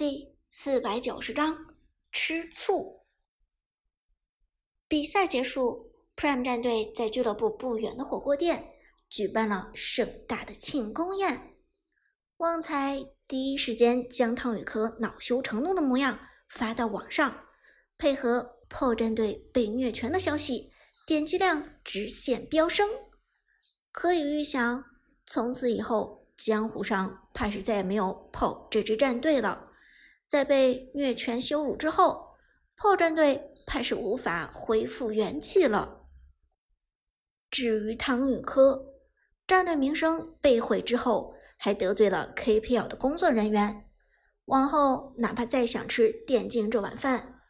第四百九十章吃醋。比赛结束，Prime 战队在俱乐部不远的火锅店举办了盛大的庆功宴。旺财第一时间将汤宇科恼羞成怒的模样发到网上，配合破战队被虐拳的消息，点击量直线飙升。可以预想，从此以后，江湖上怕是再也没有炮这支战队了。在被虐拳羞辱之后，炮战队怕是无法恢复元气了。至于汤宇科，战队名声被毁之后，还得罪了 KPL 的工作人员，往后哪怕再想吃电竞这碗饭，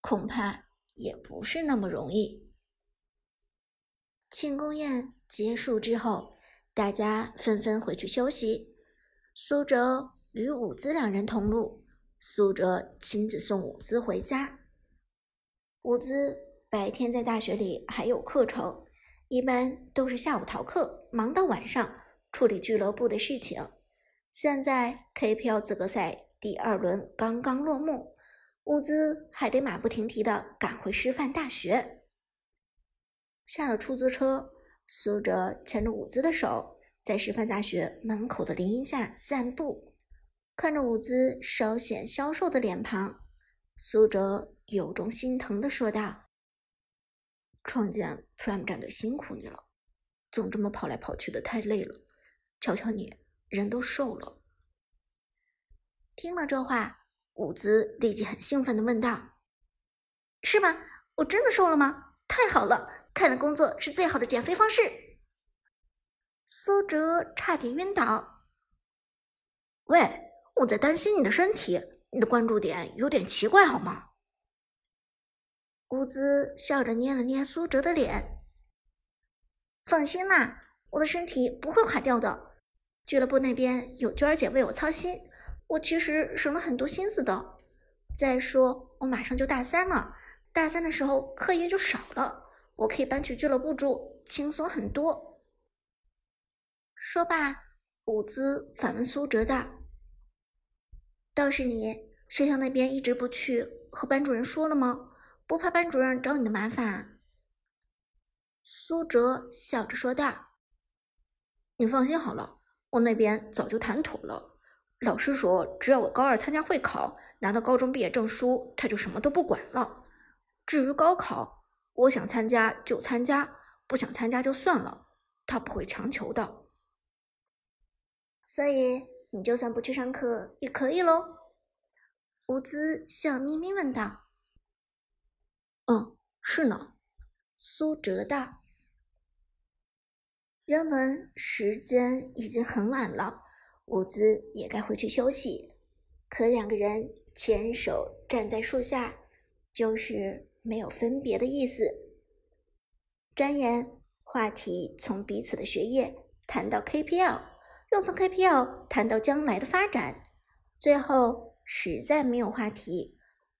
恐怕也不是那么容易。庆功宴结束之后，大家纷纷回去休息。苏哲与伍兹两人同路。苏哲亲自送伍兹回家。伍兹白天在大学里还有课程，一般都是下午逃课，忙到晚上处理俱乐部的事情。现在 KPL 资格赛第二轮刚刚落幕，伍兹还得马不停蹄地赶回师范大学。下了出租车，苏哲牵着伍兹的手，在师范大学门口的林荫下散步。看着伍兹稍显消瘦的脸庞，苏哲有种心疼的说道：“创建 Prime 战队辛苦你了，总这么跑来跑去的太累了。瞧瞧你，人都瘦了。”听了这话，伍兹立即很兴奋的问道：“是吗？我真的瘦了吗？太好了！看来工作是最好的减肥方式。”苏哲差点晕倒。喂。我在担心你的身体，你的关注点有点奇怪，好吗？伍兹笑着捏了捏苏哲的脸，放心啦，我的身体不会垮掉的。俱乐部那边有娟儿姐为我操心，我其实省了很多心思的。再说，我马上就大三了，大三的时候课业就少了，我可以搬去俱乐部住，轻松很多。说罢，伍兹反问苏哲道。倒是你，学校那边一直不去，和班主任说了吗？不怕班主任找你的麻烦？苏哲笑着说道：“你放心好了，我那边早就谈妥了。老师说，只要我高二参加会考，拿到高中毕业证书，他就什么都不管了。至于高考，我想参加就参加，不想参加就算了，他不会强求的。所以。”你就算不去上课也可以喽。”伍兹笑眯眯问道。“嗯，是呢。”苏哲道。原本时间已经很晚了，伍兹也该回去休息，可两个人牵手站在树下，就是没有分别的意思。转眼，话题从彼此的学业谈到 KPL。又从 KPL 谈到将来的发展，最后实在没有话题，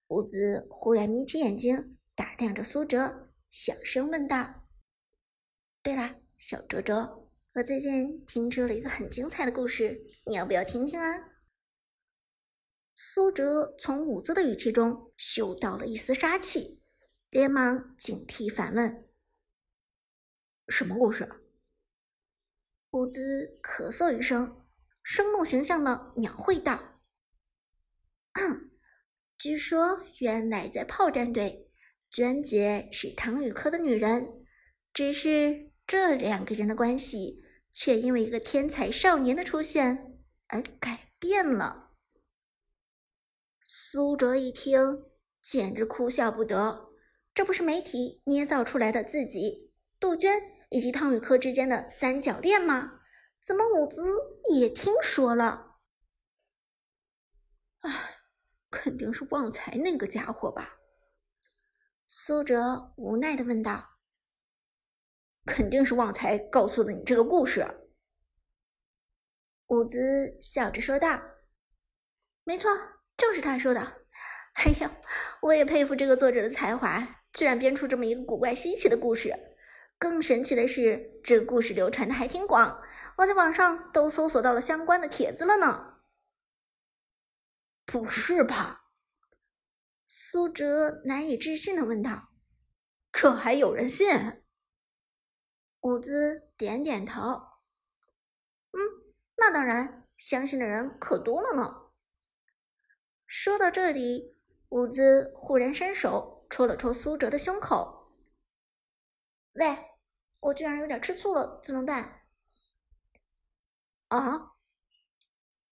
伍兹忽然眯起眼睛，打量着苏哲，小声问道：“对了，小哲哲，我最近听说了一个很精彩的故事，你要不要听听啊？”苏哲从伍兹的语气中嗅到了一丝杀气，连忙警惕反问：“什么故事？”伍兹咳嗽一声，生动形象的描绘道：“据说原来在炮战队，娟姐是唐雨科的女人，只是这两个人的关系却因为一个天才少年的出现而改变了。”苏哲一听，简直哭笑不得，这不是媒体捏造出来的自己杜鹃。以及汤宇科之间的三角恋吗？怎么伍兹也听说了？唉，肯定是旺财那个家伙吧？苏哲无奈的问道。肯定是旺财告诉的你这个故事。伍兹笑着说道。没错，就是他说的。哎呀，我也佩服这个作者的才华，居然编出这么一个古怪稀奇的故事。更神奇的是，这个故事流传的还挺广，我在网上都搜索到了相关的帖子了呢。不是吧？苏哲难以置信的问道：“这还有人信？”伍兹点点头：“嗯，那当然，相信的人可多了呢。”说到这里，伍兹忽然伸手戳了戳苏哲的胸口：“喂，我居然有点吃醋了，怎么办？”啊！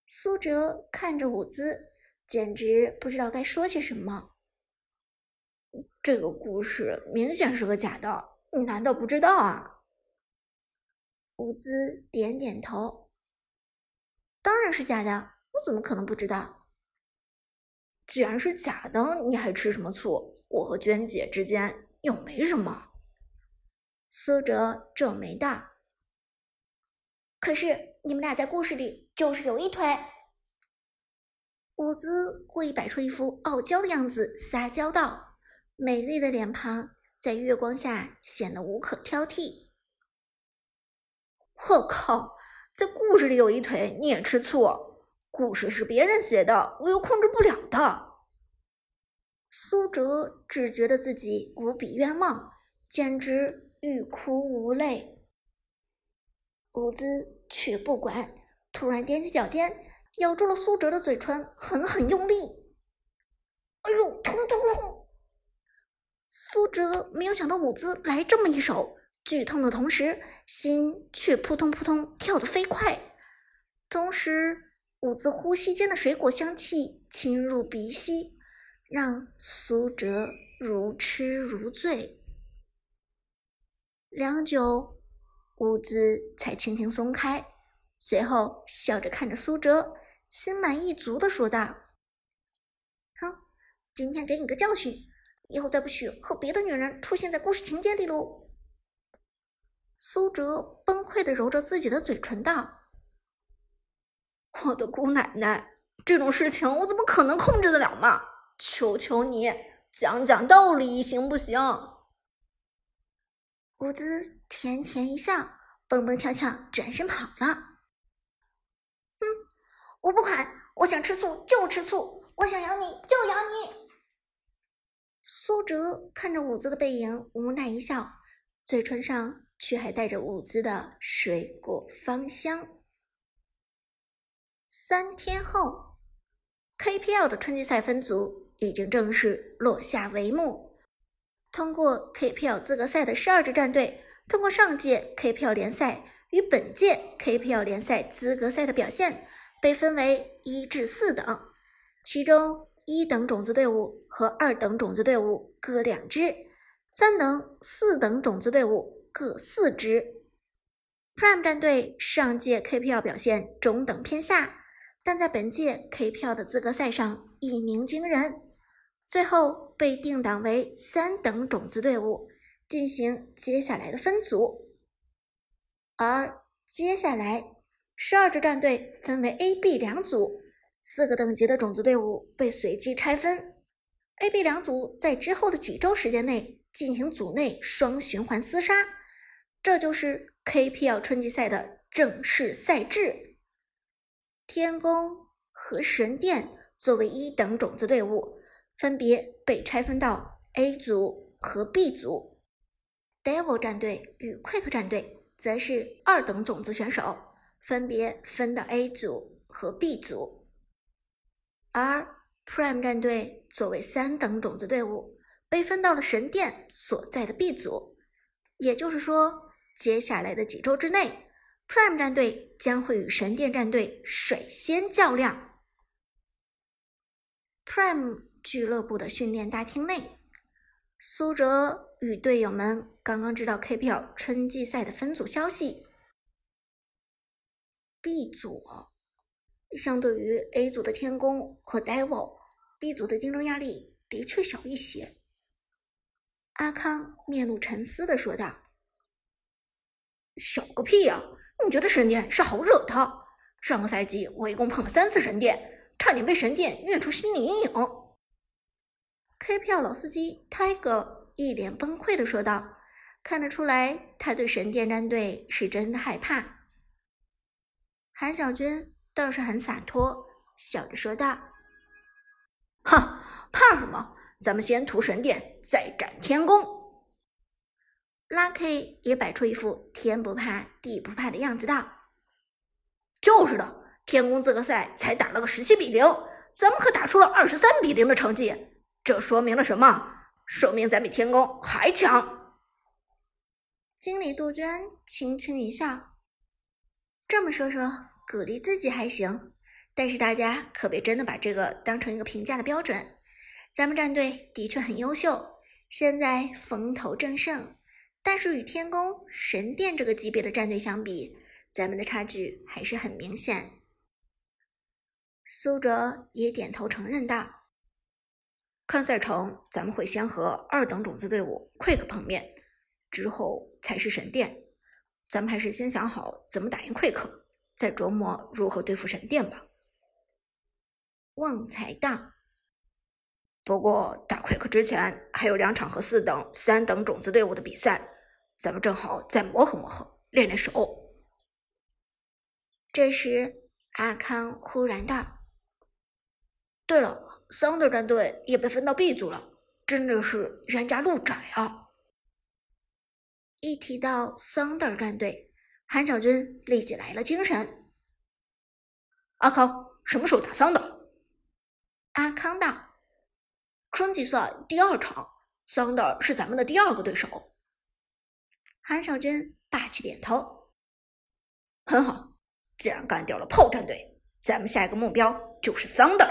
苏哲看着伍兹，简直不知道该说些什么。这个故事明显是个假的，你难道不知道啊？伍兹点点头：“当然是假的，我怎么可能不知道？”既然是假的，你还吃什么醋？我和娟姐之间又没什么。苏哲皱眉道：“可是你们俩在故事里就是有一腿。”伍兹故意摆出一副傲娇的样子，撒娇道：“美丽的脸庞在月光下显得无可挑剔。”我靠，在故事里有一腿你也吃醋？故事是别人写的，我又控制不了的。苏哲只觉得自己无比冤枉，简直欲哭无泪。伍兹却不管，突然踮起脚尖，咬住了苏哲的嘴唇，狠狠用力。哎呦，痛痛痛！苏哲没有想到伍兹来这么一手，剧痛的同时，心却扑通扑通跳得飞快，同时。伍兹呼吸间的水果香气侵入鼻息，让苏哲如痴如醉。良久，伍兹才轻轻松开，随后笑着看着苏哲，心满意足的说道：“哼，今天给你个教训，以后再不许和别的女人出现在故事情节里喽。”苏哲崩溃的揉着自己的嘴唇道。我的姑奶奶，这种事情我怎么可能控制得了嘛？求求你讲讲道理行不行？伍兹甜甜一笑，蹦蹦跳跳转身跑了。哼，我不管，我想吃醋就吃醋，我想咬你就咬你。苏哲看着伍兹的背影，无奈一笑，嘴唇上却还带着伍兹的水果芳香。三天后，KPL 的春季赛分组已经正式落下帷幕。通过 KPL 资格赛的十二支战队，通过上届 KPL 联赛与本届 KPL 联赛资格赛的表现，被分为一至四等。其中，一等种子队伍和二等种子队伍各两支，三等、四等种子队伍各四支。Prime 战队上届 KPL 表现中等偏下。但在本届 KPL 的资格赛上一鸣惊人，最后被定档为三等种子队伍，进行接下来的分组。而接下来十二支战队分为 A、B 两组，四个等级的种子队伍被随机拆分。A、B 两组在之后的几周时间内进行组内双循环厮杀，这就是 KPL 春季赛的正式赛制。天宫和神殿作为一等种子队伍，分别被拆分到 A 组和 B 组。Devil 战队与 Quick 战队则是二等种子选手，分别分到 A 组和 B 组。而 Prime 战队作为三等种子队伍，被分到了神殿所在的 B 组。也就是说，接下来的几周之内。Prime 战队将会与神殿战队率先较量。Prime 俱乐部的训练大厅内，苏哲与队友们刚刚知道 KPL 春季赛的分组消息。B 组相对于 A 组的天宫和 Devil，B 组的竞争压力的确小一些。阿康面露沉思的说道：“小个屁呀！”你觉得神殿是好惹的？上个赛季我一共碰了三次神殿，差点被神殿虐出心理阴影。KPL 老司机 Tiger 一脸崩溃的说道：“看得出来，他对神殿战队是真的害怕。”韩小军倒是很洒脱，笑着说道：“哼，怕什么？咱们先屠神殿，再斩天宫。Lucky 也摆出一副天不怕地不怕的样子，道：“就是的，天宫资格赛才打了个十七比零，咱们可打出了二十三比零的成绩。这说明了什么？说明咱比天宫还强。”经理杜鹃轻轻一笑：“这么说说，鼓励自己还行，但是大家可别真的把这个当成一个评价的标准。”咱们战队的确很优秀，现在风头正盛，但是与天宫、神殿这个级别的战队相比，咱们的差距还是很明显。苏哲也点头承认道：“看赛程，咱们会先和二等种子队伍 Quick 碰面，之后才是神殿。咱们还是先想好怎么打赢 Quick，再琢磨如何对付神殿吧。”旺财大。不过打 Quick 之前还有两场和四等、三等种子队伍的比赛，咱们正好再磨合磨合，练练手。这时，阿康忽然道：“对了，桑德战队也被分到 B 组了，真的是冤家路窄啊！”一提到桑德战队，韩小军立即来了精神。阿康，什么时候打桑德？阿康道。春季赛第二场，桑德是咱们的第二个对手。韩小军霸气点头，很好。既然干掉了炮战队，咱们下一个目标就是桑德。